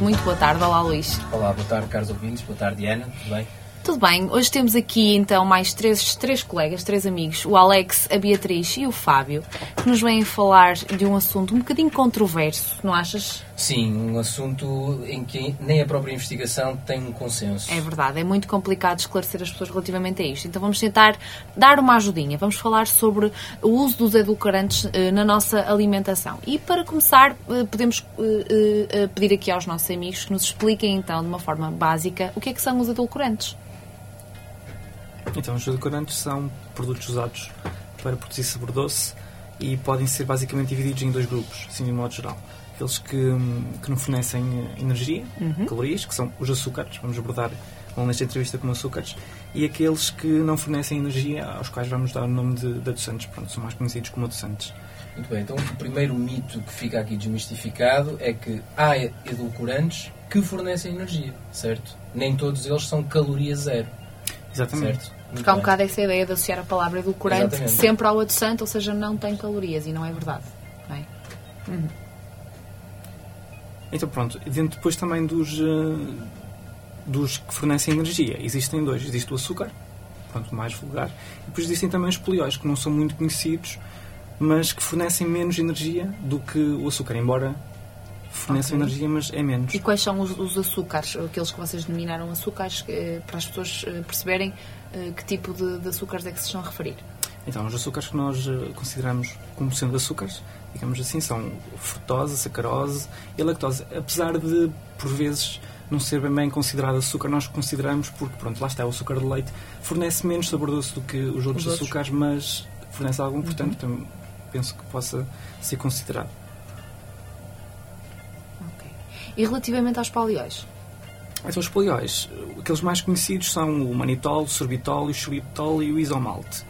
Muito boa tarde. Olá Luís. Olá, boa tarde, caros ouvintes. Boa tarde, Diana. Tudo bem? Tudo bem, hoje temos aqui então mais três, três colegas, três amigos, o Alex, a Beatriz e o Fábio, que nos vêm falar de um assunto um bocadinho controverso, não achas? Sim, um assunto em que nem a própria investigação tem um consenso. É verdade, é muito complicado esclarecer as pessoas relativamente a isto. Então vamos tentar dar uma ajudinha. Vamos falar sobre o uso dos edulcorantes eh, na nossa alimentação. E para começar, eh, podemos eh, pedir aqui aos nossos amigos que nos expliquem então, de uma forma básica, o que é que são os edulcorantes. Então, os edulcorantes são produtos usados para produzir sabor doce e podem ser basicamente divididos em dois grupos, assim de modo geral. Aqueles que, que não fornecem eh, energia, calorias, que são os açúcares, vamos abordar desta entrevista como açúcares, e aqueles que não fornecem energia, aos quais vamos dar o nome de, de adoçantes, pronto, são mais conhecidos como adoçantes. Muito bem, então o primeiro mito que fica aqui desmistificado é que há edulcorantes que fornecem energia, certo? Nem todos eles são caloria zero, Exatamente. certo? Porque há um bocado essa ideia de associar a palavra edulcorante Exatamente. sempre ao adoçante, ou seja, não tem calorias, e não é verdade. não é? Então pronto, dentro depois também dos, eh, dos que fornecem energia, existem dois. Existe o açúcar, pronto, mais vulgar, e depois existem também os polióis, que não são muito conhecidos, mas que fornecem menos energia do que o açúcar, embora forneçam Ok. energia, mas é menos. E quais são os, os açúcares, aqueles que vocês denominaram açúcares, eh, para as pessoas eh, perceberem que tipo de, de açúcares é que se estão a referir? Então, os açúcares que nós consideramos como sendo açúcares, digamos assim, são frutose, sacarose e lactose. Apesar de, por vezes, não ser bem, bem considerado açúcar, nós consideramos porque, pronto, lá está, o açúcar de leite fornece menos sabor doce do que os outros Os outros. açúcares, mas fornece algum, portanto, tam- penso que possa ser considerado. Ok. E relativamente aos polióis? Então, os polióis, aqueles mais conhecidos são o manitol, o sorbitol, o xilitol e o isomalte.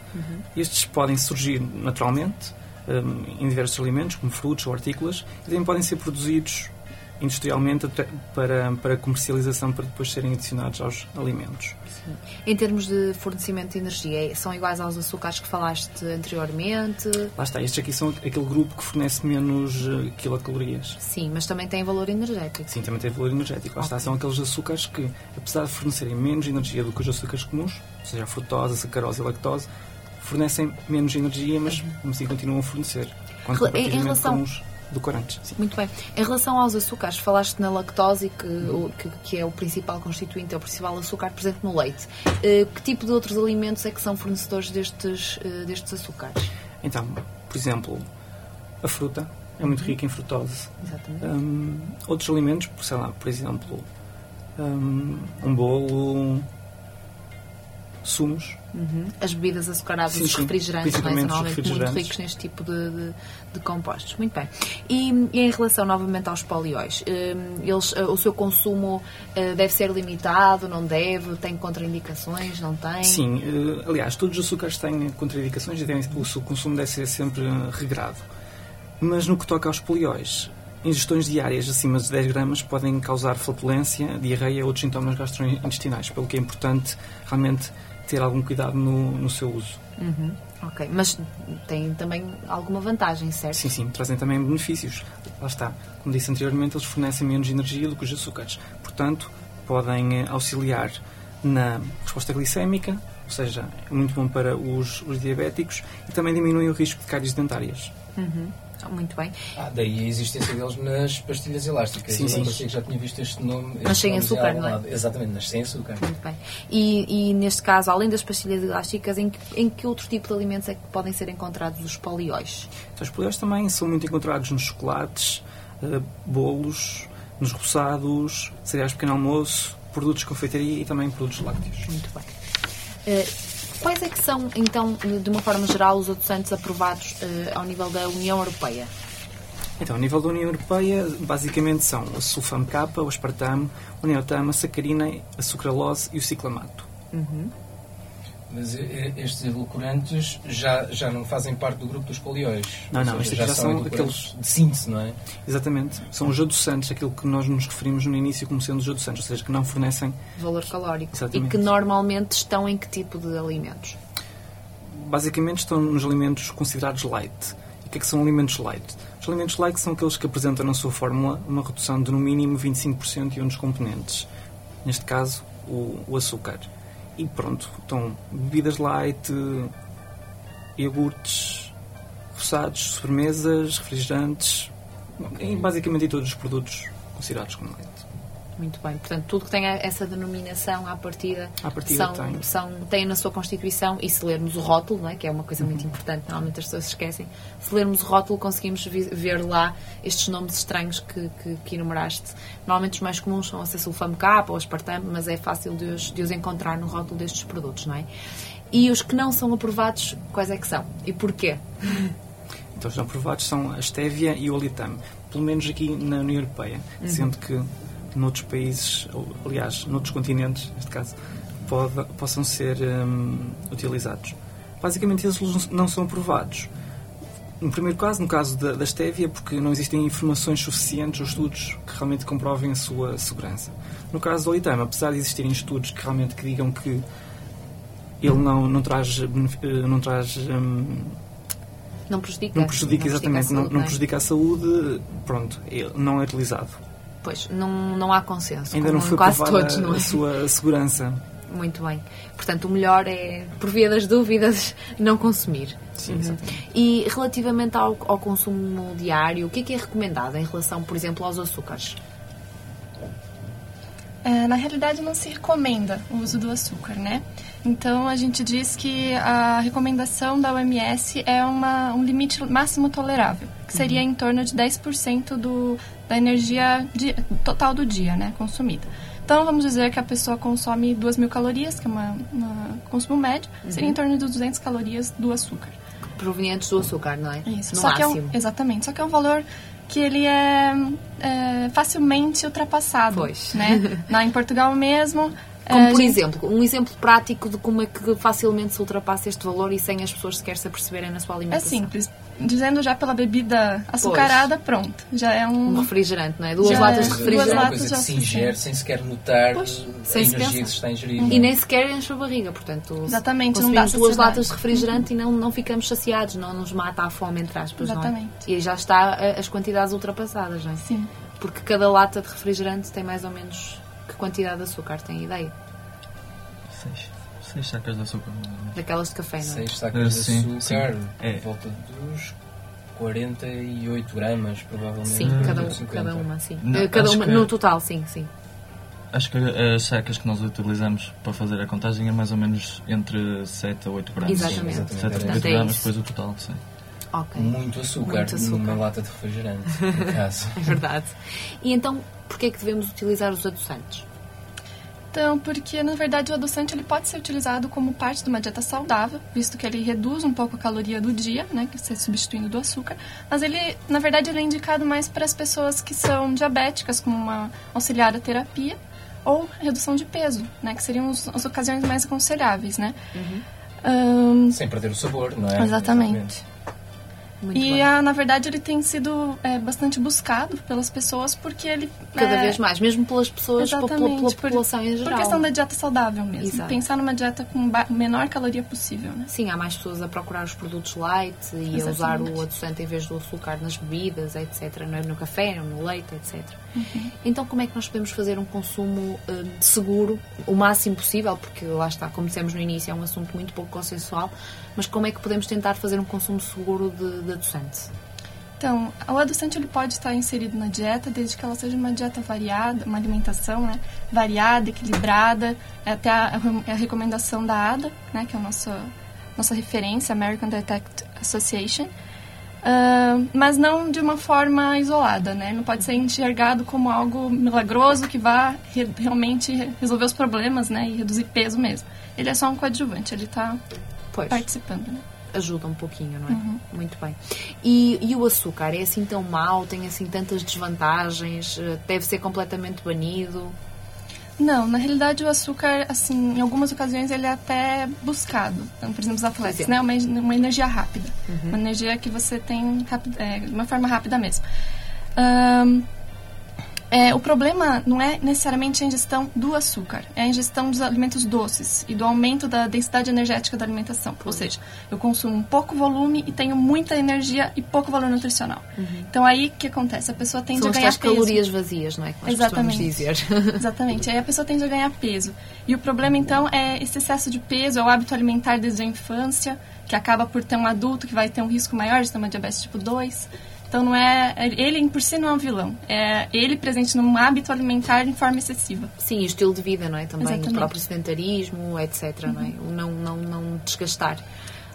Estes podem surgir naturalmente em diversos alimentos, como frutos ou hortícolas, e também podem ser produzidos industrialmente para, para comercialização, para depois serem adicionados aos alimentos. Em termos de fornecimento de energia, são iguais aos açúcares que falaste anteriormente? Lá está, estes aqui são aquele grupo que fornece menos eh, quilocalorias. Sim, mas também têm valor energético. Sim, também tem valor energético. Lá está, são aqueles açúcares que, apesar de fornecerem menos energia do que os açúcares comuns, ou seja, a frutose, a sacarose e a lactose, fornecem menos energia, mas assim continuam a fornecer. Em- em relação- edulcorantes. Sim. Muito bem. Em relação aos açúcares, falaste na lactose, que, que, que é o principal constituinte, é o principal açúcar presente no leite. Eh, que tipo de outros alimentos é que são fornecedores destes, eh, destes açúcares? Então, por exemplo, a fruta é muito rica em frutose. Exatamente. Hum, outros alimentos, sei lá, por exemplo, hum, um bolo, sumos, Uhum. As bebidas açucaradas, Sim, os sim. refrigerantes, é? os normalmente muito refrigerantes. ricos neste tipo de, de- de compostos. Muito bem. E, e em relação novamente aos polióis, hum, eles, eh, o seu consumo eh, deve ser limitado, não deve? Tem contraindicações, não tem? Sim, eh, aliás, todos os açúcares têm contraindicações e o seu consumo deve ser sempre regrado. Mas no que toca aos polióis, ingestões diárias acima de 10 gramas podem causar flatulência, diarreia ou outros sintomas gastrointestinais, pelo que é importante realmente ter algum cuidado no, no seu uso. Uhum. Ok, mas tem também alguma vantagem, certo? Sim, sim, trazem também benefícios. Lá está. Como disse anteriormente, eles fornecem menos energia do que os açúcares. Portanto, podem eh, auxiliar na resposta glicémica, ou seja, é muito bom para os, os diabéticos e também diminuem o risco de cáries dentárias. Uhum. Ah, Muito bem. Ah, daí a existência deles nas pastilhas elásticas. Sim, Eu sim. que já tinha visto este nome. Mas este sem nome já açúcar, não é? lado. Exatamente, mas sem açúcar. Muito bem. E, e neste caso, além das pastilhas elásticas, em que, em que outro tipo de alimentos é que podem ser encontrados os polióis? Então, os polióis também são muito encontrados nos chocolates, eh, bolos, nos roçados, cereais de pequeno almoço, produtos de confeitaria e também produtos lácteos. Muito bem. Eh, quais é que são, então, de uma forma geral, os adoçantes aprovados eh, ao nível da União Europeia? Então, a nível da União Europeia, basicamente são o sulfame K, o aspartame, o neotama, a sacarina, a sucralose e o ciclamato. Mas estes edulcorantes já, já não fazem parte do grupo dos polióis. Não, não, seja, estes já já são edulcorantes de síntese, não é? Exatamente. São os adoçantes, aquilo que nós nos referimos no início como sendo os adoçantes, ou seja, que não fornecem, Valor calórico. Exatamente. E que normalmente estão em que tipo de alimentos? basicamente estão nos alimentos considerados light. E o que é que são alimentos light? Os alimentos light são aqueles que apresentam na sua fórmula uma redução de no mínimo 25% de um dos componentes. Neste caso, o, o açúcar. E pronto, estão bebidas light, iogurtes, roçados, sobremesas, refrigerantes, e basicamente todos os produtos considerados como light. Muito bem. Portanto, tudo que tenha essa denominação à partida, À partida são, tem. são, tem na sua Constituição e se lermos o rótulo, não é? que é uma coisa Uhum. muito importante, normalmente as pessoas se esquecem, se lermos o rótulo conseguimos ver lá estes nomes estranhos que, que, que enumeraste. Normalmente os mais comuns são a sulfame K ou aspartame, mas é fácil de os, de os encontrar no rótulo destes produtos, não é? E os que não são aprovados, quais é que são? E porquê? Então, os não aprovados são a estévia e o alitame, pelo menos aqui na União Europeia, sendo que noutros países, ou, aliás, noutros continentes, neste caso, pode- possam ser hum, utilizados. Basicamente, eles não são aprovados. No primeiro caso, no caso da, da estévia, porque não existem informações suficientes ou estudos que realmente comprovem a sua segurança. No caso do alitame, apesar de existirem estudos que realmente que digam que ele não, não traz, eh, não traz hum, Não prejudica? não prejudica a exatamente, não, saúde, não é? prejudica a saúde, pronto, ele não é utilizado. Pois, não, não há consenso. Ainda não foi quase todos, não é? a sua segurança. Muito bem. Portanto, o melhor é, por via das dúvidas, não consumir. Sim, Uhum. E relativamente ao, ao consumo diário, o que é que é recomendado em relação, por exemplo, aos açúcares? É, na realidade, não se recomenda o uso do açúcar, né? Então, a gente diz que a recomendação da OMS é uma, um limite máximo tolerável, que seria em torno de 10% do, da energia di- total do dia, né, consumida. Então, vamos dizer que a pessoa consome 2 mil calorias, que é uma consumo médio, seria em torno de 200 calorias do açúcar. Provenientes do açúcar, não é? Isso. No só que é um, máximo. exatamente. Só que é um valor que ele é, é, facilmente ultrapassado. Pois. Né? Na, em Portugal mesmo. Como é, a por exemplo, um exemplo prático de como é que facilmente se ultrapassa este valor e sem as pessoas sequer se aperceberem na sua É alimentação. simples. Dizendo já pela bebida açucarada, pronto. Já é Um um. refrigerante, não é? Duas Já latas é. de Duas É refrigerante. uma latas que se ingere sem sequer notar Pois, a energia que se está a ingerir. E nem sequer enche a barriga, portanto, Exatamente, não dá duas latas de refrigerante e não, não ficamos saciados, não nos mata a fome, entre aspas, não é? Exatamente. E aí já está a- as quantidades ultrapassadas, não é? Sim. Porque cada lata de refrigerante tem mais ou menos que quantidade de açúcar, tem ideia? Seis. Seis sacas de açúcar. menos. Daquelas de café, não é? Seis sacas de Sim, açúcar, sim. É. por volta dos 48 gramas, provavelmente. Sim, cada, um, 50. cada uma, sim. Não, Eh, cada uma, que- no total, sim, sim. Acho que as sacas que nós utilizamos para fazer a contagem é mais ou menos entre 7 a 8 gramas. Exatamente. Sim, 7 a 8 Portanto, é gramas, isso. depois o total, sim. Ok. Muito açúcar, Muito açúcar. numa lata de refrigerante, por acaso. É verdade. E então, porquê é que devemos utilizar os adoçantes? Então, porque na verdade o adoçante ele pode ser utilizado como parte de uma dieta saudável, visto que ele reduz um pouco a caloria do dia, né, que você substituindo do açúcar. Mas ele, na verdade, ele é indicado mais para as pessoas que são diabéticas, como uma auxiliar à terapia, ou redução de peso, né, que seriam os- as ocasiões mais aconselháveis, né. Ahn, Sem perder o sabor, não é? exatamente. Muito E, ah, na verdade, ele tem sido é, bastante buscado pelas pessoas porque ele... Cada é, vez mais, mesmo pelas pessoas, pela, pela Exatamente, por- população em geral. Por questão da dieta saudável mesmo. Exato. Pensar numa dieta com menor caloria possível, né? Sim, há mais pessoas a procurar os produtos light e a usar Exatamente. o adoçante em vez do açúcar nas bebidas, etc. é? No café, no leite, etc. Uhum. Então, como é que nós podemos fazer um consumo eh, seguro, o máximo possível? Porque lá está, como dissemos no início, é um assunto muito pouco consensual, mas como é que podemos tentar fazer um consumo seguro de, de adoçante? Então, o adoçante ele pode estar inserido na dieta desde que ela seja uma dieta variada, uma alimentação né, variada, equilibrada, até a, a recomendação da ADA, né, que é a nossa, nossa referência, American Dietect Association, Ah, mas não de uma forma isolada, né? Não pode ser enxergado como algo milagroso que vá re- realmente resolver os problemas, né? E reduzir peso mesmo. Ele é só um coadjuvante, ele está participando, né? ajuda um pouquinho, não é? Uhum. Muito bem. E, e o açúcar é assim tão mau? Tem assim tantas desvantagens? Eh, Deve ser completamente banido? Não, na realidade o açúcar, assim, em algumas ocasiões ele é até buscado. Então, por exemplo, os atletas, né? Uma, uma energia rápida. Uma energia que você tem é, de uma forma rápida mesmo. Ahn, é, o problema não é necessariamente a ingestão do açúcar, é a ingestão dos alimentos doces e do aumento da densidade energética da alimentação. Ou seja, eu consumo um pouco volume e tenho muita energia e pouco valor nutricional. Então aí o que acontece? A pessoa tende São a as ganhar peso. calorias vazias, não é? Que nós Exatamente. dizer. Exatamente. Aí a pessoa tende a ganhar peso. E o problema, então, é esse excesso de peso, é o hábito alimentar desde a infância, que acaba por ter um adulto que vai ter um risco maior de ter uma diabetes tipo 2. Então, não é... Ele, por si, não é um vilão. É ele presente num hábito alimentar em forma excessiva. Sim, e o estilo de vida, não é? Também Exatamente. o próprio sedentarismo, etc, não é? O não, não, não desgastar.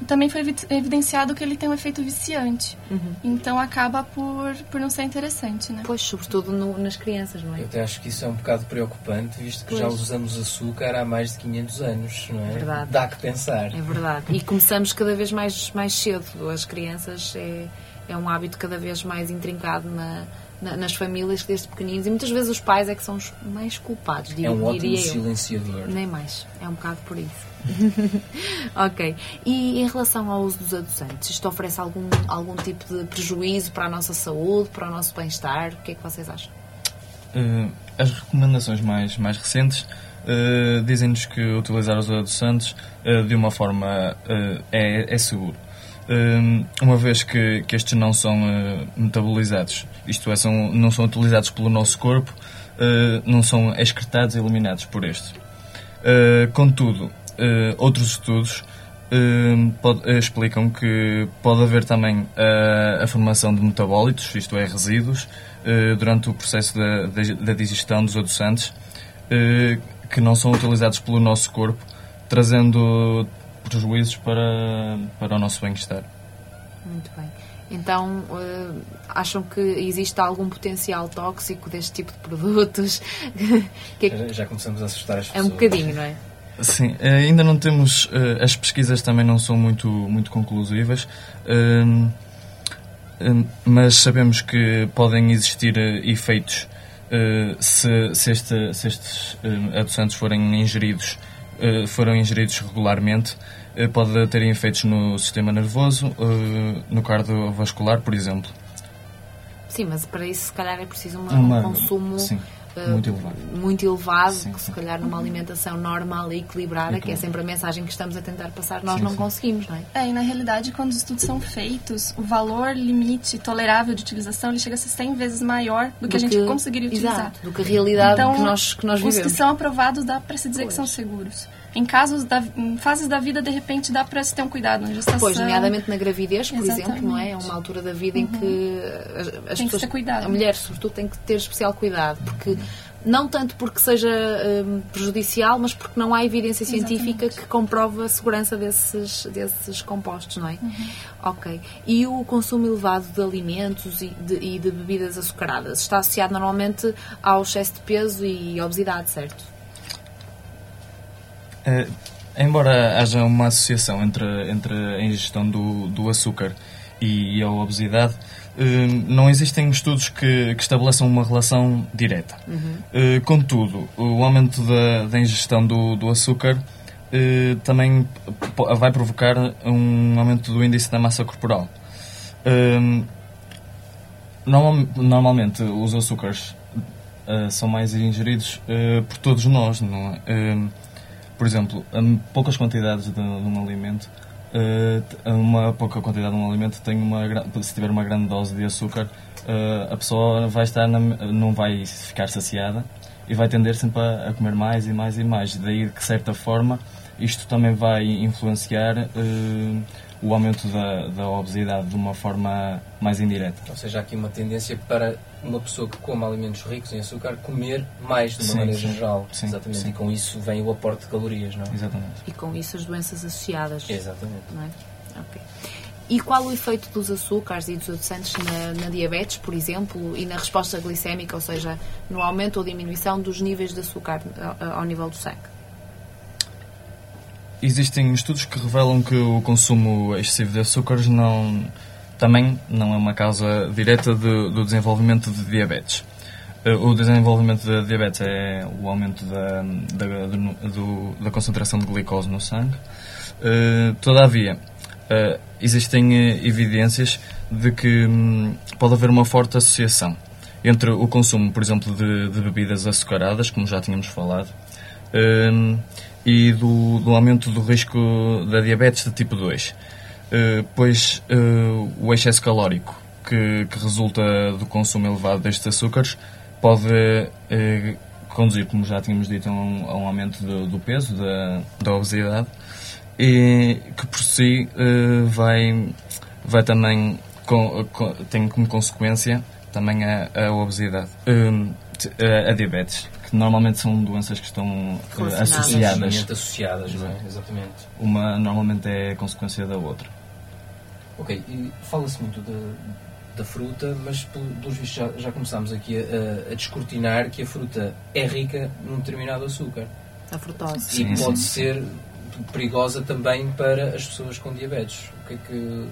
Também foi evi- evidenciado que ele tem um efeito viciante. Uhum. Então, acaba por, por não ser interessante, né? Pois, sobretudo no- nas crianças, não é? Eu até acho que isso é um bocado preocupante, visto que já Pois. usamos açúcar há mais de 500 anos, não é? Verdade. Dá que pensar. É verdade. E começamos cada vez mais, mais cedo. As crianças é, é um hábito cada vez mais intrincado na, na- nas famílias desde pequeninos. E muitas vezes os pais é que são os mais culpados, É diria, um ótimo silenciador. Nem mais. É um bocado por isso. ok. E em relação ao uso dos adoçantes, isto oferece algum, algum tipo de prejuízo para a nossa saúde, para o nosso bem-estar? O que é que vocês acham? Eh, as recomendações mais, mais recentes eh, dizem-nos que utilizar os adoçantes eh, de uma forma é, é seguro. Eh, uma vez que, que estes não são eh, metabolizados, isto é, são, não são utilizados pelo nosso corpo, eh, não são excretados e eliminados por este. Uh, contudo, outros estudos explicam que pode haver também a formação de metabólitos, isto é, resíduos, durante o processo da, da, digestão dos adoçantes, que não são utilizados pelo nosso corpo, trazendo prejuízos para, para o nosso bem-estar. Muito bem. Então, eh, acham que existe algum potencial tóxico deste tipo de produtos? que é, que- Já, já começamos a assustar as é pessoas. um bocadinho, não é? Sim, eh, ainda não temos. eh, As pesquisas também não são muito, muito conclusivas. Mas sabemos que podem existir efeitos se, se, este- se estes adoçantes forem ingeridos, foram ingeridos regularmente, eh, pode ter efeitos no sistema nervoso, eh, no cardiovascular, por exemplo. Sim, mas para isso se calhar é preciso um consumo sim, eh, muito elevado. muito elevado, Sim, que se calhar numa alimentação normal e equilibrada, que é sempre a mensagem que estamos a tentar passar, nós Sim, não sim. conseguimos, não é? É, e na realidade, quando os estudos são feitos, o valor limite tolerável de utilização ele chega a ser 100 vezes maior do que a gente conseguiria utilizar. Exato, do que a realidade Então, que nós, que nós Os vivemos. que são aprovados dá para se dizer que Pois. são seguros. Em casos da, em fases da vida, de repente, dá para se ter um cuidado na gestação. Pois, nomeadamente na gravidez, por exemplo, Exatamente. Uhum. não é? É uma altura da vida em que as, as Tem pessoas, cuidado. a mulher, sobretudo, tem que ter especial cuidado, porque não tanto porque seja hum, prejudicial, mas porque não há evidência científica que comprove a segurança desses, desses compostos, não é? Uhum. Ok. E o consumo elevado de alimentos e de, e de bebidas açucaradas está associado normalmente ao excesso de peso e obesidade, certo? Eh, embora haja uma associação entre, entre a ingestão do, do açúcar e, a obesidade, eh, não existem estudos que, que estabeleçam uma relação direta. Eh, contudo, o aumento da, da ingestão do, do açúcar também vai provocar um aumento do índice da massa corporal. Normal- normalmente, os açúcares são mais ingeridos por todos nós, não é? Por exemplo, em poucas quantidades de, de um alimento, eh, uma pouca quantidade de um alimento tem uma se tiver uma grande dose de açúcar, eh, a pessoa vai estar na- não vai ficar saciada e vai tender sempre a, comer mais e mais e mais. Daí de certa forma isto também vai influenciar eh, o aumento da, da obesidade de uma forma mais indireta. Ou seja, há aqui uma tendência para uma pessoa que come alimentos ricos em açúcar comer mais de uma Sim, maneira sim. geral. Sim, Exatamente. sim. E com isso vem o aporte de calorias, não é? Exatamente. E com isso as doenças associadas. Exatamente. não é? Ok. E qual o efeito dos açúcares e dos adoçantes na, na diabetes, por exemplo, e na resposta glicémica, ou seja, no aumento ou diminuição dos níveis de açúcar ao, ao nível do sangue? Existem estudos que revelam que o consumo excessivo de açúcares não, também não é uma causa direta de- do desenvolvimento de diabetes. Eh, O desenvolvimento de diabetes é o aumento da, da, do- da concentração de glicose no sangue. Eh, Todavia, eh, existem evidências de que hum, pode haver uma forte associação entre o consumo, por exemplo, de, de bebidas açucaradas, como já tínhamos falado, hum, e do, do aumento do risco da diabetes de tipo 2. Eh, pois eh, o excesso calórico que, que resulta do consumo elevado destes açúcares pode eh, conduzir, como já tínhamos dito, a um, a um aumento do, do peso, da, da obesidade, e que por si vai, vai também com, com- tem como consequência também a, a obesidade. A, a diabetes, que normalmente são doenças que estão associadas. Associadas, não é? Exatamente. Uma normalmente é consequência da outra. Ok, e fala-se muito da, da fruta, mas pelo- pelos vistos já, já começámos aqui a, a descortinar que a fruta é rica num determinado açúcar. A frutose. Sim, e pode sim. ser perigosa também para as pessoas com diabetes. O que é que,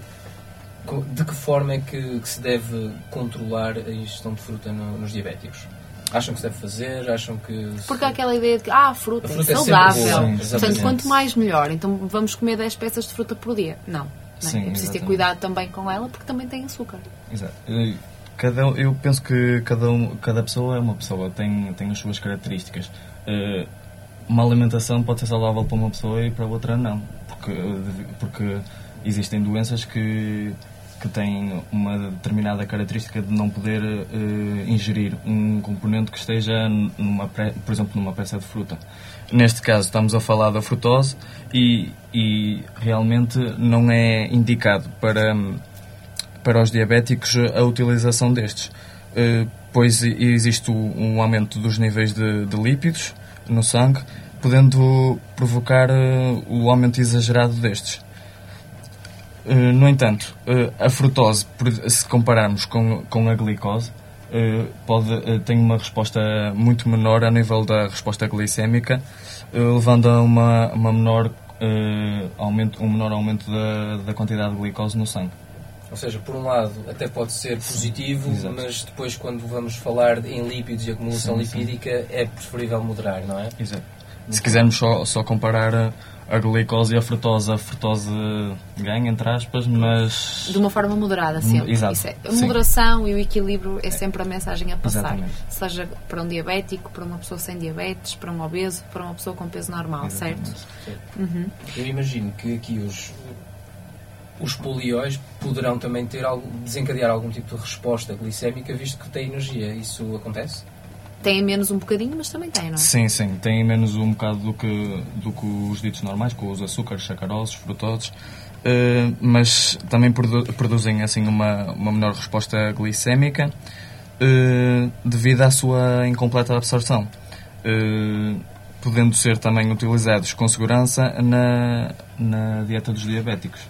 de que forma é que, que se deve controlar a ingestão de fruta no- nos diabéticos? Acham que se deve fazer? Acham que. Porque há aquela ideia de que ah, a fruta, A fruta é é sempre saudável. Sim, Portanto, quanto mais melhor. Então vamos comer 10 peças de fruta por dia. Não. É? Sim, é preciso ter exatamente. cuidado também com ela porque também tem açúcar. Exato. Cada, eu penso que cada, cada pessoa é uma pessoa, tem, tem as suas características. Eh, Uma alimentação pode ser saudável para uma pessoa e para outra não. Porque, eh, porque existem doenças que, que têm uma determinada característica de não poder eh, ingerir um componente que esteja, numa, por exemplo, numa peça de fruta. Neste caso, estamos a falar da frutose e, e realmente não é indicado para para os diabéticos a utilização destes, eh, pois existe um aumento dos níveis de, de lípidos no sangue, podendo provocar eh, o aumento exagerado destes. Eh, No entanto, eh, a frutose, se compararmos com, com a glicose, eh, pode, tem uma resposta muito menor a nível da resposta glicémica, levando a uma, uma menor, aumento, um menor aumento da, da quantidade de glicose no sangue. Ou seja, por um lado, até pode ser positivo, Exato. mas depois, quando vamos falar em lípidos e acumulação Sim, sim. lipídica, é preferível moderar, não é? Exato. Se quisermos só, só comparar a, glicose e a frutose, a frutose ganha, entre aspas, mas. De uma forma moderada, sempre. Exato, Isso é, a sim. moderação e o equilíbrio é sempre a mensagem a passar. Exatamente. Seja para um diabético, para uma pessoa sem diabetes, para um obeso, para uma pessoa com peso normal, certo? Uhum. Eu imagino que aqui os, os polióis poderão também ter algo, desencadear algum tipo de resposta glicémica, visto que tem energia. Isso acontece? Têm menos um bocadinho, mas também têm, não é? Sim, sim, tem menos um bocado do que, do que os ditos normais, com os açúcares, sacaroses, frutoses, eh, mas também produ- produzem assim uma, uma menor resposta glicémica eh, devido à sua incompleta absorção, eh, podendo ser também utilizados com segurança na, na dieta dos diabéticos.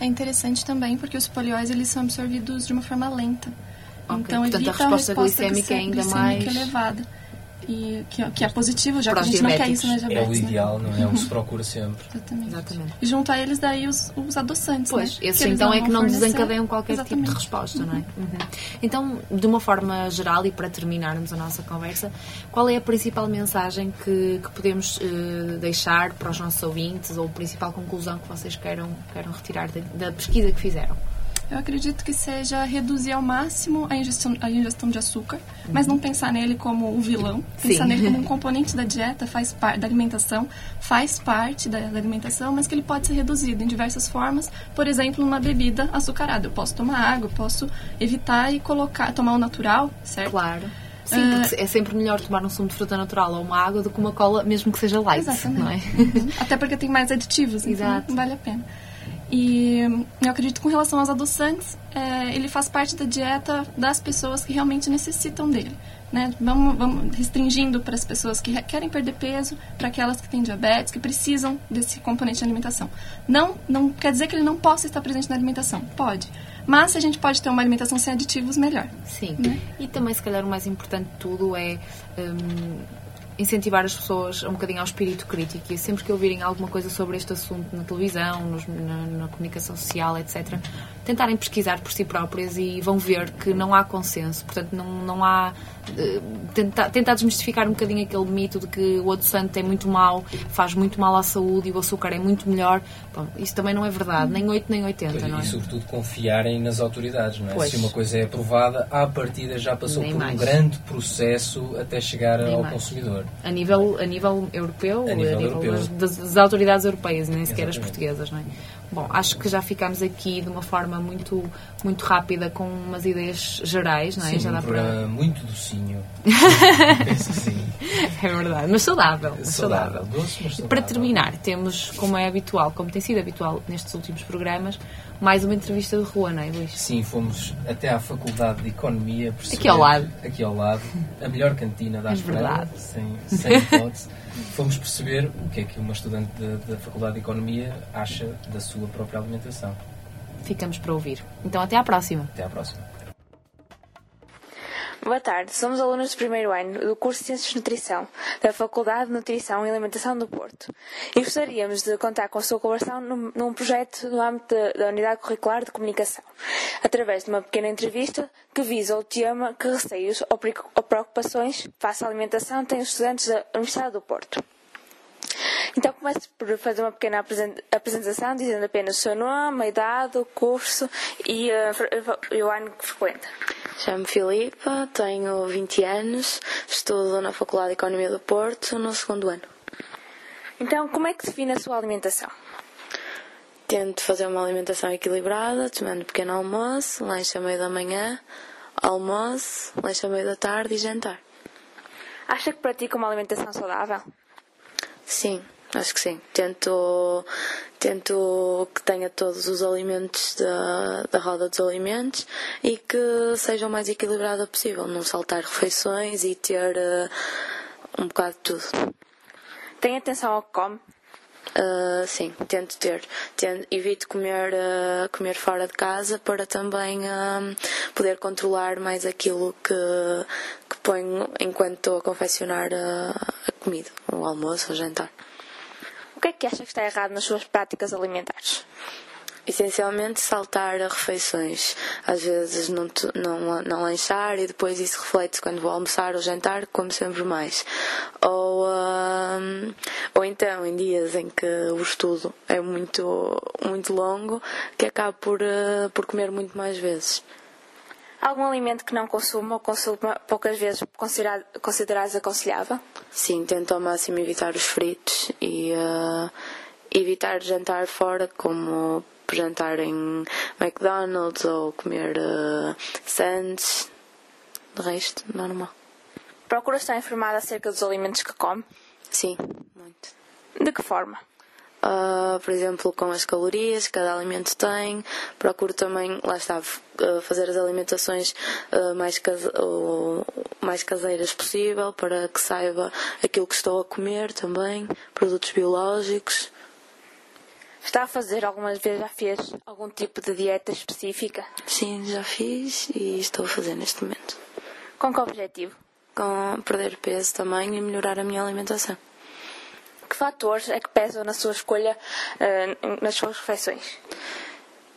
É interessante também porque os polióis eles são absorvidos de uma forma lenta. Ok, Então portanto, a evita resposta resposta glicémica é ainda glicêmica mais- elevada. E que, que é positivo, já Para que a os gente não quer isso na diabéticos. É diabetes. o né? ideal, não é? O que se procura sempre. Exatamente. Exatamente. E junto a eles daí os, os adoçantes, Pois, né? esses então é que não fornecer. desencadeiam qualquer tipo de Exatamente. resposta, não é? Uhum. Então, de uma forma geral e para terminarmos a nossa conversa, qual é a principal mensagem que, que podemos eh, deixar para os nossos ouvintes ou a principal conclusão que vocês queiram, queiram retirar da, da pesquisa que fizeram? Eu acredito que seja reduzir ao máximo a ingestão, a ingestão de açúcar, mas não pensar nele como o vilão. Pensar Sim. nele como um componente da dieta, faz parte da alimentação, faz parte da, da alimentação, mas que ele pode ser reduzido em diversas formas. Por exemplo, numa bebida açucarada. Eu posso tomar água, eu posso evitar e colocar, tomar o natural, certo? Claro. Sim, Ah, porque é sempre melhor tomar um sumo de fruta natural ou uma água do que uma cola, mesmo que seja light, Exatamente. não é? Até porque tem mais aditivos, então Exato. não vale a pena. E eu acredito que com relação aos adoçantes, é, ele faz parte da dieta das pessoas que realmente necessitam dele. Né? Vamos, vamos restringindo para as pessoas que re- querem perder peso, para aquelas que têm diabetes, que precisam desse componente de alimentação. Não, não quer dizer que ele não possa estar presente na alimentação. Pode. Mas se a gente pode ter uma alimentação sem aditivos, melhor. Sim. Né? E também, se calhar, o mais importante de tudo é hum, incentivar as pessoas um bocadinho ao espírito crítico e sempre que ouvirem alguma coisa sobre este assunto na televisão, nos- na, na comunicação social, etc., tentarem pesquisar por si próprias e vão ver que não há consenso. Portanto, não, não há. eh, Tentar, tentar desmistificar um bocadinho aquele mito de que o adoçante é muito mau, faz muito mal à saúde e o açúcar é muito melhor. Bom, isso também não é verdade, nem 8 nem 80, não é? E sobretudo confiarem nas autoridades, não é? Pois. Se uma coisa é aprovada, à partida já passou Nem por mais. um grande processo até chegar Nem ao mais. consumidor. A nível, a nível europeu, A a nível nível, europeu. Das, das autoridades europeias, nem sequer as Exatamente. portuguesas, não é? Bom, acho que já ficámos aqui de uma forma muito, muito rápida com umas ideias gerais, não é? Sim, já dá programa muito docinho. Penso sim. para... É verdade, mas saudável. mas Saudável. Doce, mas saudável. Para terminar, temos, como é habitual, como tem sido habitual nestes últimos programas, mais uma entrevista de rua, não é, Luís? Sim, fomos até à Faculdade de Economia. perceber- Aqui ao lado. Aqui ao lado. A melhor cantina da É verdade. sem, sem hipótese. Fomos perceber o que é que uma estudante da- da Faculdade de Economia acha da sua própria alimentação. Ficamos para ouvir. Então, até à próxima. Até à próxima. Boa tarde, somos alunos do primeiro ano do curso de Ciências de Nutrição da Faculdade de Nutrição e Alimentação do Porto e gostaríamos de contar com a sua colaboração num, num projeto no âmbito da, da Unidade Curricular de Comunicação, através de uma pequena entrevista que visa o tema que receios ou ou preocupações face à alimentação têm os estudantes da Universidade do Porto. Então começo por fazer uma pequena apresen- apresentação dizendo apenas o seu nome, a idade, o curso e, fre- e o ano que frequenta. Chamo-me Filipa, tenho 20 anos, estudo na Faculdade de Economia do Porto, no segundo ano. Então, como é que define a sua alimentação? Tento fazer uma alimentação equilibrada, tomando pequeno almoço, lanche a meio da manhã, almoço, lanche a meio da tarde e jantar. Acha que pratica uma alimentação saudável? Sim, acho que sim. Tento, tento que tenha todos os alimentos da, da roda dos alimentos e que seja o mais equilibrada possível, não saltar refeições e ter eh, um bocado de tudo. Tem atenção ao que come? Uh, sim, tento ter. Tento, evito comer, uh, comer fora de casa para também um, poder controlar mais aquilo que, que ponho enquanto estou a confeccionar uh, a comida, o almoço, o jantar. O que é que acha que está errado nas suas práticas alimentares? essencialmente saltar refeições. Às vezes não, não, não lanchar e depois isso reflete quando vou almoçar ou jantar, como sempre mais. Ou, ahm, ou então em dias em que o estudo é muito, muito longo, que acabo por, eh, por comer muito mais vezes. Algum alimento que não consuma ou consuma poucas vezes considerado, considerares aconselhável? Sim, tento ao máximo evitar os fritos e eh, evitar jantar fora, como jantar em McDonald's ou comer uh, sandes. De resto, normal. Procura estar informada acerca dos alimentos que come? Sim, muito. De que forma? Ah, por exemplo, com as calorias que cada alimento tem. Procuro também, lá está, ah, fazer as alimentações ah, mais, case- mais caseiras possível para que saiba aquilo que estou a comer também. Produtos biológicos. Está a fazer algumas vezes, já fez algum tipo de dieta específica? Sim, já fiz e estou a fazer neste momento. Com que objetivo? Com perder peso também e melhorar a minha alimentação. Que fatores é que pesam na sua escolha eh, nas suas refeições?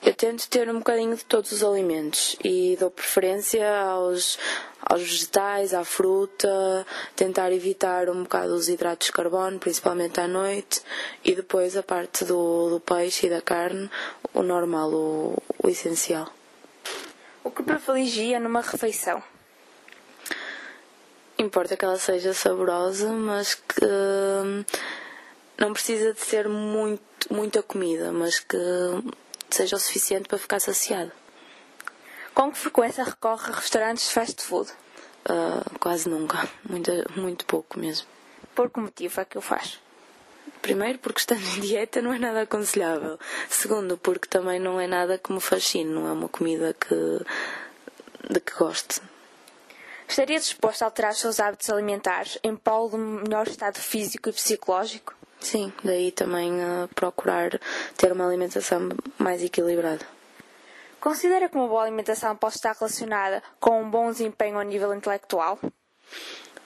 Eu tento ter um bocadinho de todos os alimentos e dou preferência aos, aos vegetais, à fruta, tentar evitar um bocado os hidratos de carbono, principalmente à noite, e depois a parte do, do peixe e da carne, o normal, o, o essencial. O que privilegia numa refeição? Importa que ela seja saborosa, mas que hum, não precisa de ser muito, muita comida, mas que seja o suficiente para ficar saciado. Com que frequência recorre a restaurantes de fast food? Ah, quase nunca, muito, muito pouco mesmo. Por que motivo é que o faz? Primeiro, porque estando em dieta não é nada aconselhável. Segundo, porque também não é nada que me fascine, não é uma comida que, de que goste. Estaria disposto a alterar os seus hábitos alimentares em prol de um melhor estado físico e psicológico? Sim, daí também ah, procurar ter uma alimentação mais equilibrada. Considera que uma boa alimentação pode estar relacionada com um bom desempenho a nível intelectual?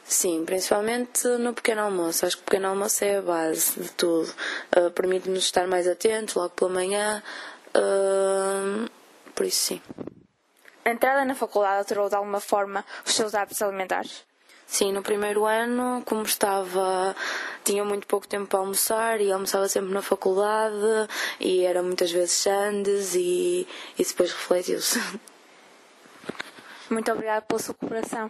Sim, principalmente no pequeno almoço. Acho que o pequeno almoço é a base de tudo. Ah, Permite-nos estar mais atentos logo pela manhã. ah, por isso, sim. A entrada na faculdade alterou de alguma forma os seus hábitos alimentares? Sim, no primeiro ano, como estava, tinha muito pouco tempo para almoçar e almoçava sempre na faculdade e era muitas vezes sandes e isso depois refletiu-se. Muito obrigada pela sua cooperação.